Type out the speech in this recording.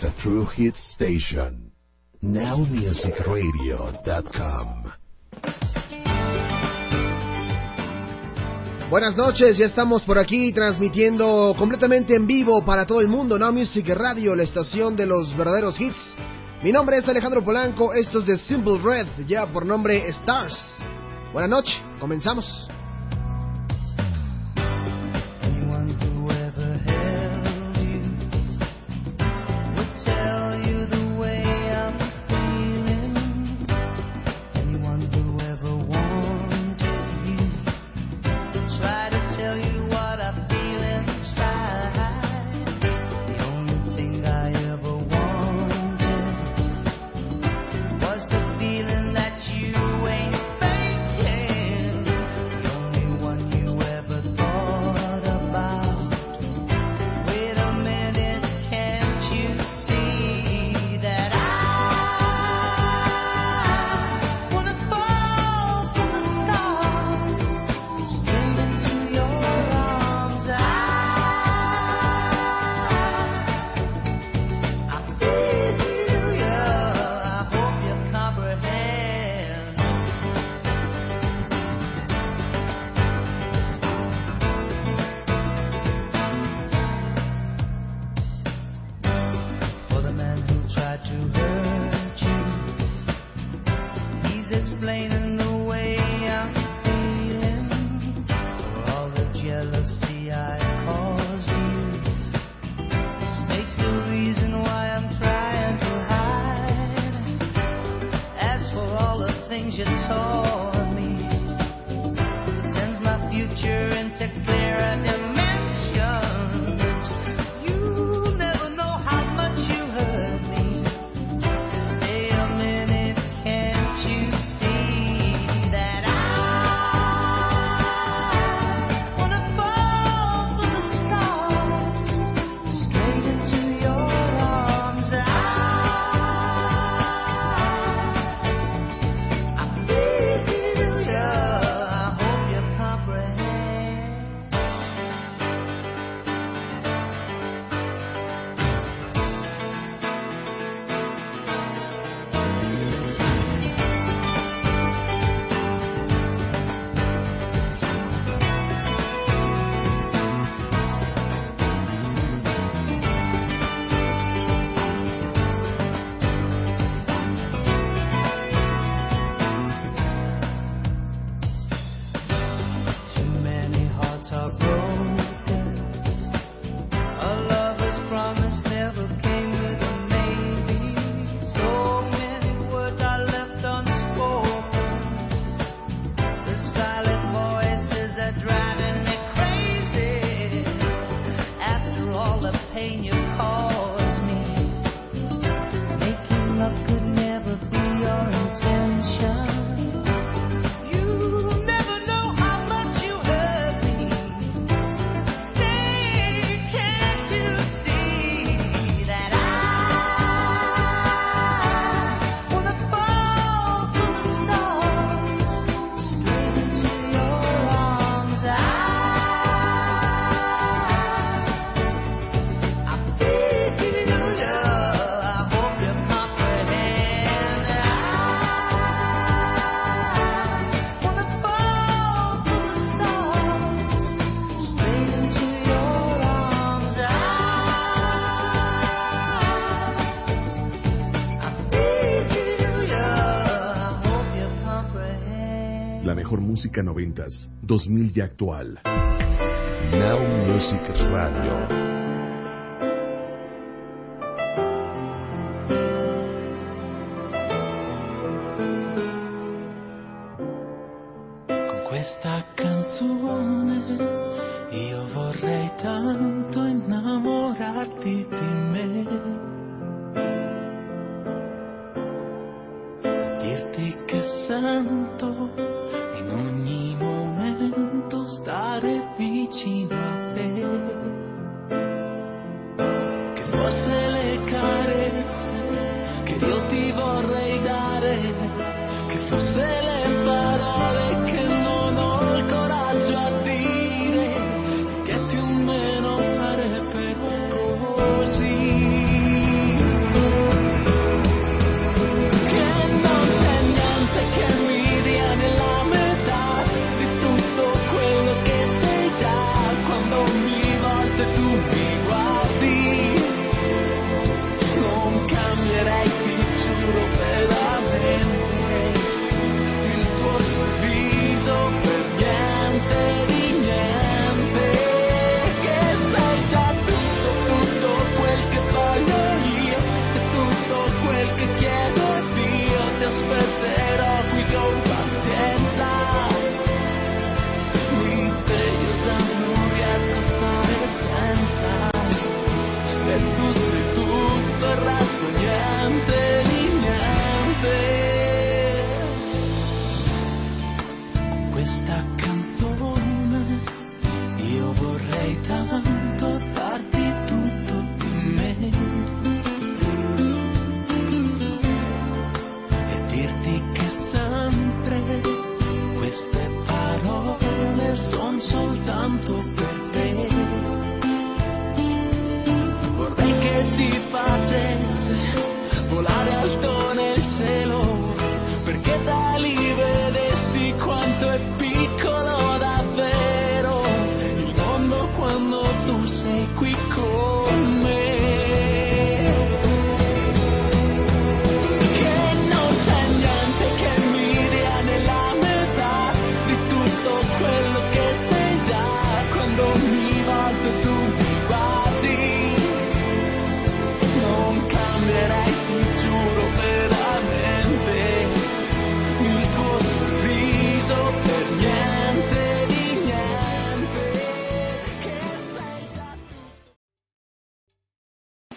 The True Hit Station. NowMusicRadio.com. Buenas noches, ya estamos por aquí transmitiendo completamente en vivo para todo el mundo Now Music Radio, la estación de los verdaderos hits. Mi nombre es Alejandro Polanco, esto es de Simple Red, ya por nombre Stars. Buenas noches, comenzamos. Música noventas, 2000 y actual. Now Music Radio. questa canzone io vorrei tanto innamorarti di me. se le cae. した感想